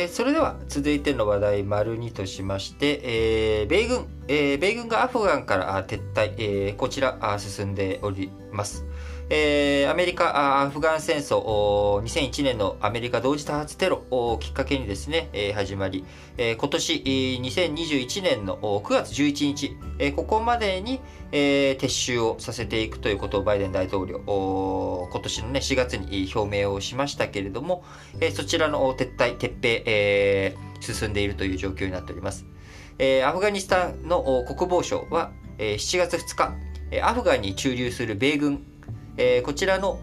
えー、それでは続いての話題丸2としまして、えー、米軍、えー、米軍がアフガンから撤退、え、こちら進んでおります。えー、アメリカ、アフガン戦争、2001年のアメリカ同時多発テロをきっかけにですね、えー、始まり、えー、今年、2021年の9月11日、えー、ここまでに、えー、撤収をさせていくということをバイデン大統領、今年の、ね、4月に表明をしましたけれども、えー、そちらの撤退、撤兵、えー、進んでいるという状況になっております。えー、アフガニスタンの国防省は、えー、7月2日、アフガンに駐留する米軍え、こちらの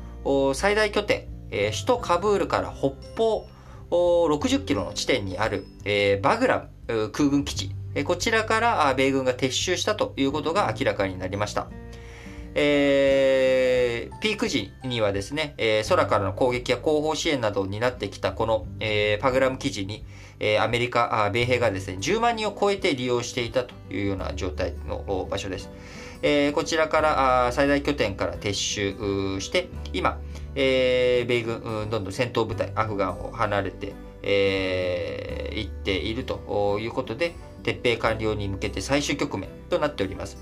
最大拠点、え、首都カブールから北方60キロの地点にある、え、バグラム空軍基地、え、こちらから米軍が撤収したということが明らかになりました。えー、ピーク時にはですね、えー、空からの攻撃や後方支援などを担ってきたこの、えー、パグラム基地に、え、アメリカ、あ米兵がですね、10万人を超えて利用していたというような状態の場所です。えー、こちらからあ最大拠点から撤収して、今、えー、米軍、どんどん戦闘部隊、アフガンを離れて、えー、行っているということで、撤兵完了に向けて最終局面となっております。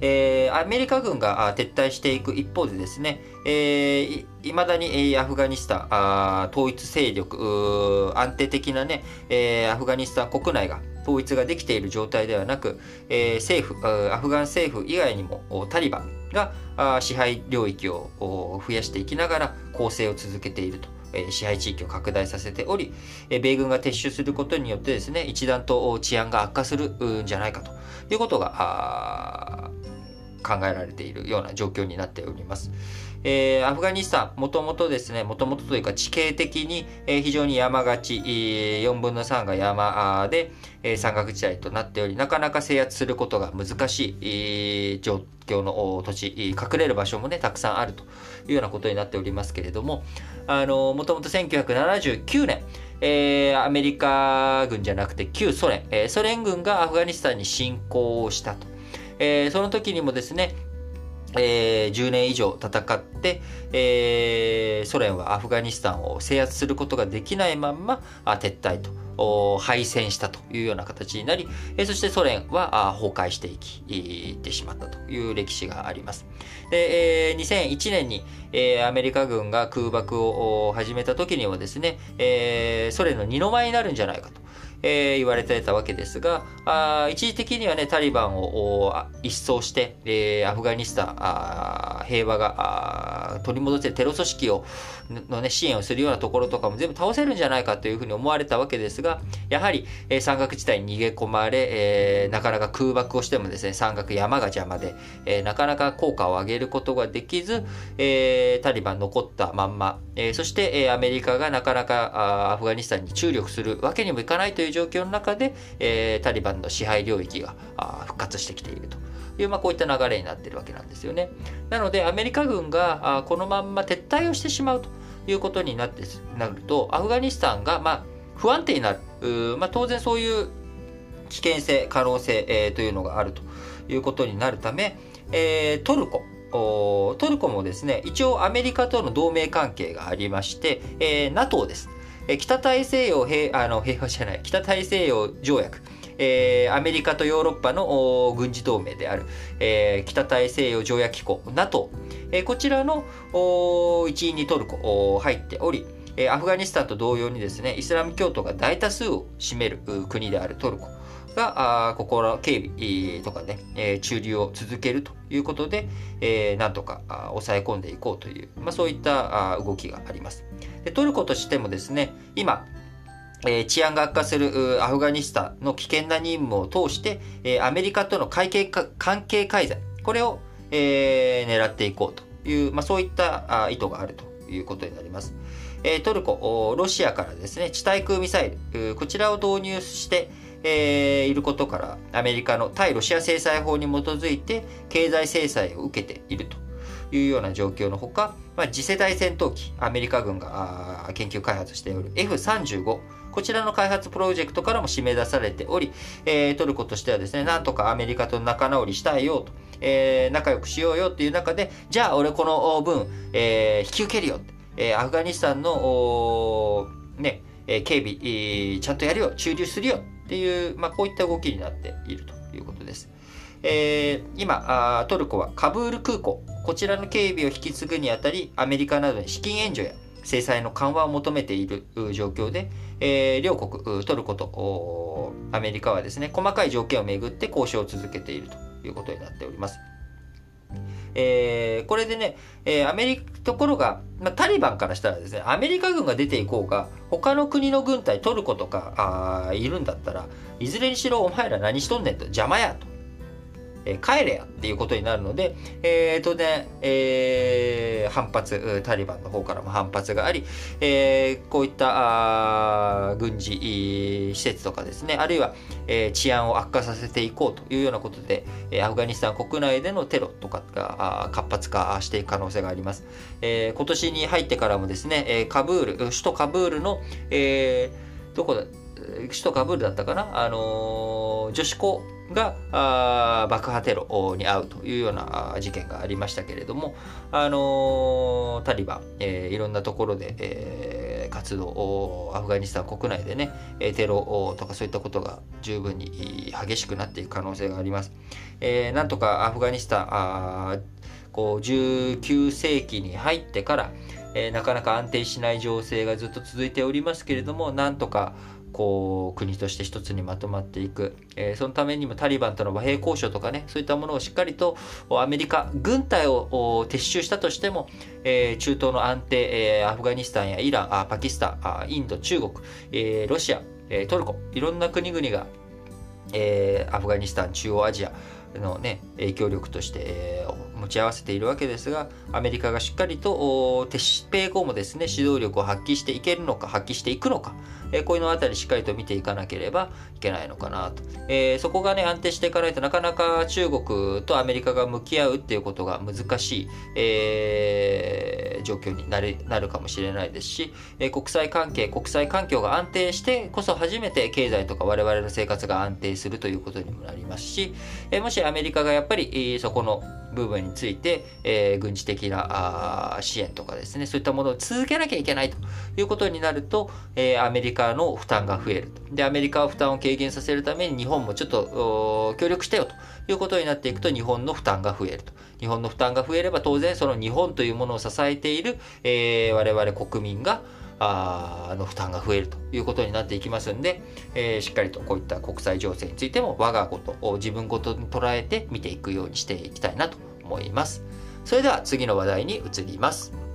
えー、アメリカ軍が撤退していく一方でですね、えー、いまだにアフガニスタン統一勢力安定的なね、えー、アフガニスタン国内が統一ができている状態ではなく、えー、政府アフガン政府以外にもタリバンが支配領域を増やしていきながら攻勢を続けていると。支配地域を拡大させており、米軍が撤収することによってですね、一段と治安が悪化するんじゃないかということが考えられているような状況になっております。えー、アフガニスタン、もともとですね、もともとというか地形的に、えー、非常に山がち、4分の3が山で、えー、山岳地帯となっており、なかなか制圧することが難しい、えー、状況の土地、隠れる場所もね、たくさんあるというようなことになっておりますけれども、あの、もともと1979年、えー、アメリカ軍じゃなくて旧ソ連、えー、ソ連軍がアフガニスタンに侵攻をしたと。えー、その時にもですね、えー、10年以上戦って、えー、ソ連はアフガニスタンを制圧することができないまんま撤退と敗戦したというような形になり、えー、そしてソ連は崩壊していきいってしまったという歴史があります。で、えー、2001年に、えー、アメリカ軍が空爆を始めた時にはですね、えー、ソ連の二の舞になるんじゃないかと。えー、言われてたわけですが、あ一時的にはね、タリバンを一掃して、えー、アフガニスタンあ平和が取り戻せテロ組織をの、ね、支援をするようなところとかも全部倒せるんじゃないかというふうに思われたわけですが、やはり、えー、山岳地帯に逃げ込まれ、えー、なかなか空爆をしてもですね、山岳山が邪魔で、えー、なかなか効果を上げることができず、えー、タリバン残ったまんま、えー、そして、えー、アメリカがなかなかアフガニスタンに注力するわけにもいかないという状況の中で、えー、タリバンの支配領域が復活してきているという、まあ、こういった流れになっているわけなんですよね。なので、アメリカ軍がこのまんま撤退をしてしまうということになってなると、アフガニスタンが、まあ、不安定になる。まあ、当然そういう危険性、可能性、えー、というのがあるということになるため、えー、トルコ、トルコもですね、一応アメリカとの同盟関係がありまして、えー、NATO です。北大西洋平あの平和じゃない北大西洋条約。えー、アメリカとヨーロッパの軍事同盟である、えー、北大西洋条約機構 NATO、えー、こちらの一員にトルコ入っており、アフガニスタンと同様にですねイスラム教徒が大多数を占める国であるトルコ。が、ここの警備とかね、え駐留を続けるということで、えなんとか抑え込んでいこうという、まあ、そういった動きがあります。でトルコとしてもですね、今、え治安が悪化するアフガニスタンの危険な任務を通して、えアメリカとの関係関係改善、これを、えー、狙っていこうという、まあ、そういった意図があるということになります。えトルコ、ロシアからですね、地対空ミサイル、こちらを導入して、えー、いることから、アメリカの対ロシア制裁法に基づいて経済制裁を受けているというような状況のほか、まあ、次世代戦闘機、アメリカ軍が研究開発しておる F35、こちらの開発プロジェクトからも締め出されており、えー、トルコとしてはですね、なんとかアメリカと仲直りしたいよと、えー、仲良くしようよっていう中で、じゃあ俺この分、えー、引き受けるよ、えー、アフガニスタンの、ね、えー、警備、えー、ちゃんとやるよ、駐留するよっていう、まあ、こういった動きになっているということです。えー、今、トルコはカブール空港、こちらの警備を引き継ぐにあたり、アメリカなどに資金援助や制裁の緩和を求めている状況で、えー、両国、トルコとアメリカはですね、細かい条件をめぐって交渉を続けているということになっております。えー、これでね、えー、アメリカ、ところが、まあ、タリバンからしたらですね、アメリカ軍が出ていこうが、他の国の軍隊、トルコとか、あいるんだったら、いずれにしろお前ら何しとんねんと、邪魔やと。え帰れやっていうことになるので、えー、当然、えー、反発、タリバンの方からも反発があり、えー、こういったあ軍事施設とかですね、あるいは、え、治安を悪化させていこうというようなことで、えアフガニスタン国内でのテロとかが活発化していく可能性があります。え、今年に入ってからもですね、えカブール、首都カブールの、え、どこだ、首都カブールだったかなあの、女子校が爆破テロに遭うというような事件がありましたけれども、あの、タリバン、えー、いろんなところで、えー、活動アフガニスタン国内でねテロとかそういったことが十分に激しくなっていく可能性があります。えー、なんとかアフガニスタンあこう19世紀に入ってから、えー、なかなか安定しない情勢がずっと続いておりますけれどもなんとかこう国として一つにまとまっていく、えー、そのためにもタリバンとの和平交渉とかねそういったものをしっかりとアメリカ軍隊を撤収したとしても、えー、中東の安定、えー、アフガニスタンやイランあパキスタンあインド中国、えー、ロシア、えー、トルコいろんな国々が、えー、アフガニスタン中央アジアのね影響力として、えー、持ち合わせているわけですが、アメリカがしっかりと撤兵後もですね、指導力を発揮していけるのか、発揮していくのか、えー、こういうのあたりしっかりと見ていかなければいけないのかなと。えー、そこがね、安定していかないとなかなか中国とアメリカが向き合うっていうことが難しい、えー、状況になるなるかもしれないですし、え、国際関係、国際環境が安定してこそ初めて経済とか我々の生活が安定するということにもなりますし、え、もしアメリカがやっぱり、え、そこの部分について、えー、軍事的なあ支援とかですね、そういったものを続けなきゃいけないということになると、えー、アメリカの負担が増えると。で、アメリカは負担を軽減させるために日本もちょっと協力してよということになっていくと日本の負担が増えると。日本の負担が増えれば当然その日本というものを支えている、えー、我々国民があの負担が増えるということになっていきますんで、えー、しっかりとこういった国際情勢についても我がことを自分ごとに捉えて見ていくようにしていきたいなと思います。それでは次の話題に移ります。